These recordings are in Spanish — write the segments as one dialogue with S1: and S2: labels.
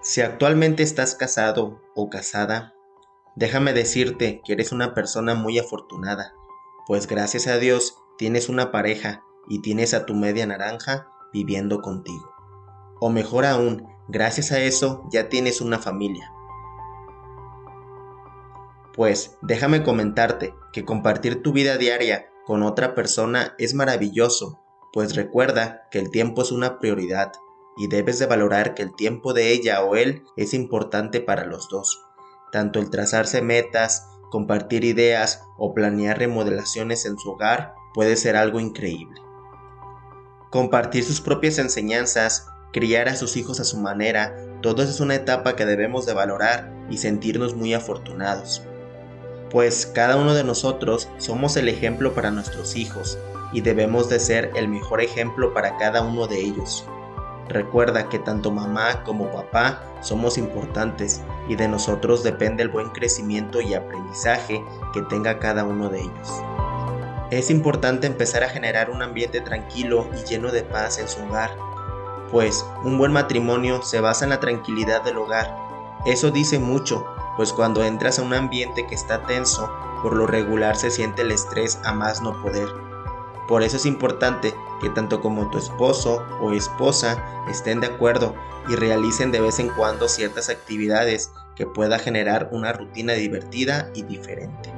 S1: Si actualmente estás casado o casada, déjame decirte que eres una persona muy afortunada, pues gracias a Dios tienes una pareja y tienes a tu media naranja viviendo contigo. O mejor aún, gracias a eso ya tienes una familia. Pues déjame comentarte que compartir tu vida diaria con otra persona es maravilloso, pues recuerda que el tiempo es una prioridad y debes de valorar que el tiempo de ella o él es importante para los dos. Tanto el trazarse metas, compartir ideas o planear remodelaciones en su hogar puede ser algo increíble. Compartir sus propias enseñanzas, criar a sus hijos a su manera, todo eso es una etapa que debemos de valorar y sentirnos muy afortunados. Pues cada uno de nosotros somos el ejemplo para nuestros hijos y debemos de ser el mejor ejemplo para cada uno de ellos. Recuerda que tanto mamá como papá somos importantes y de nosotros depende el buen crecimiento y aprendizaje que tenga cada uno de ellos. Es importante empezar a generar un ambiente tranquilo y lleno de paz en su hogar, pues un buen matrimonio se basa en la tranquilidad del hogar. Eso dice mucho, pues cuando entras a un ambiente que está tenso, por lo regular se siente el estrés a más no poder por eso es importante que tanto como tu esposo o esposa estén de acuerdo y realicen de vez en cuando ciertas actividades que pueda generar una rutina divertida y diferente.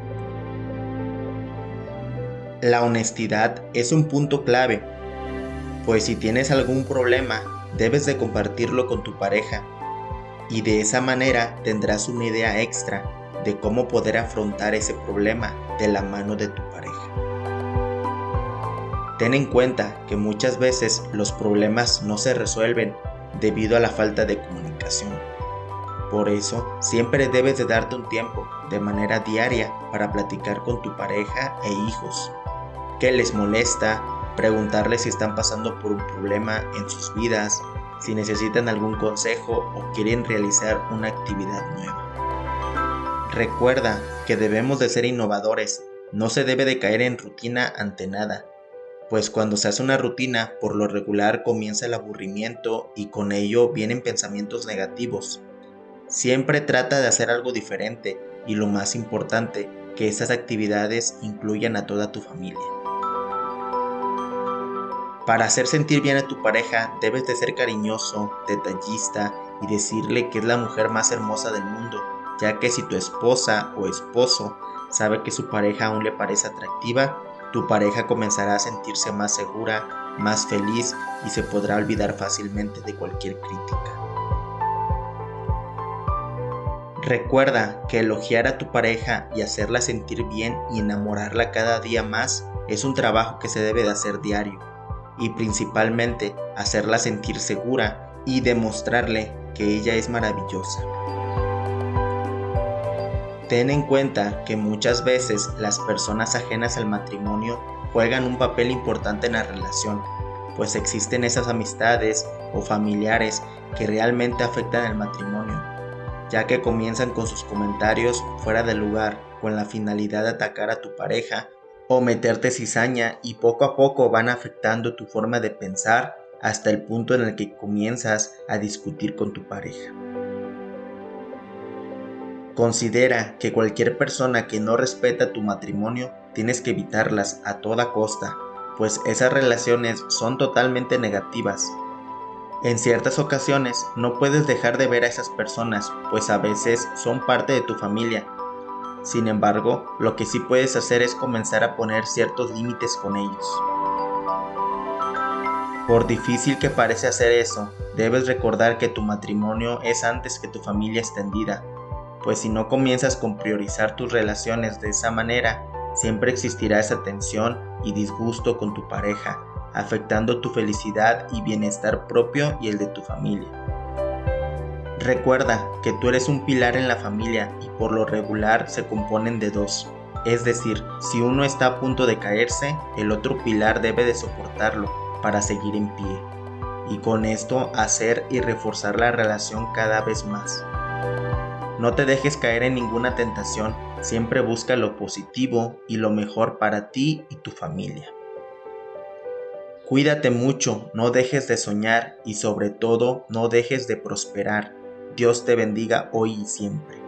S1: La honestidad es un punto clave, pues si tienes algún problema, debes de compartirlo con tu pareja y de esa manera tendrás una idea extra de cómo poder afrontar ese problema de la mano de tu pareja. Ten en cuenta que muchas veces los problemas no se resuelven debido a la falta de comunicación. Por eso, siempre debes de darte un tiempo de manera diaria para platicar con tu pareja e hijos. ¿Qué les molesta? Preguntarles si están pasando por un problema en sus vidas, si necesitan algún consejo o quieren realizar una actividad nueva. Recuerda que debemos de ser innovadores, no se debe de caer en rutina ante nada, pues cuando se hace una rutina, por lo regular comienza el aburrimiento y con ello vienen pensamientos negativos. Siempre trata de hacer algo diferente y lo más importante, que esas actividades incluyan a toda tu familia. Para hacer sentir bien a tu pareja debes de ser cariñoso, detallista y decirle que es la mujer más hermosa del mundo, ya que si tu esposa o esposo sabe que su pareja aún le parece atractiva, tu pareja comenzará a sentirse más segura, más feliz y se podrá olvidar fácilmente de cualquier crítica. Recuerda que elogiar a tu pareja y hacerla sentir bien y enamorarla cada día más es un trabajo que se debe de hacer diario y principalmente hacerla sentir segura y demostrarle que ella es maravillosa. Ten en cuenta que muchas veces las personas ajenas al matrimonio juegan un papel importante en la relación, pues existen esas amistades o familiares que realmente afectan el matrimonio, ya que comienzan con sus comentarios fuera de lugar con la finalidad de atacar a tu pareja o meterte cizaña y poco a poco van afectando tu forma de pensar hasta el punto en el que comienzas a discutir con tu pareja. Considera que cualquier persona que no respeta tu matrimonio tienes que evitarlas a toda costa, pues esas relaciones son totalmente negativas. En ciertas ocasiones no puedes dejar de ver a esas personas, pues a veces son parte de tu familia. Sin embargo, lo que sí puedes hacer es comenzar a poner ciertos límites con ellos. Por difícil que parece hacer eso, debes recordar que tu matrimonio es antes que tu familia extendida pues si no comienzas con priorizar tus relaciones de esa manera, siempre existirá esa tensión y disgusto con tu pareja, afectando tu felicidad y bienestar propio y el de tu familia. Recuerda que tú eres un pilar en la familia y por lo regular se componen de dos. Es decir, si uno está a punto de caerse, el otro pilar debe de soportarlo para seguir en pie. Y con esto hacer y reforzar la relación cada vez más. No te dejes caer en ninguna tentación, siempre busca lo positivo y lo mejor para ti y tu familia. Cuídate mucho, no dejes de soñar y sobre todo no dejes de prosperar, Dios te bendiga hoy y siempre.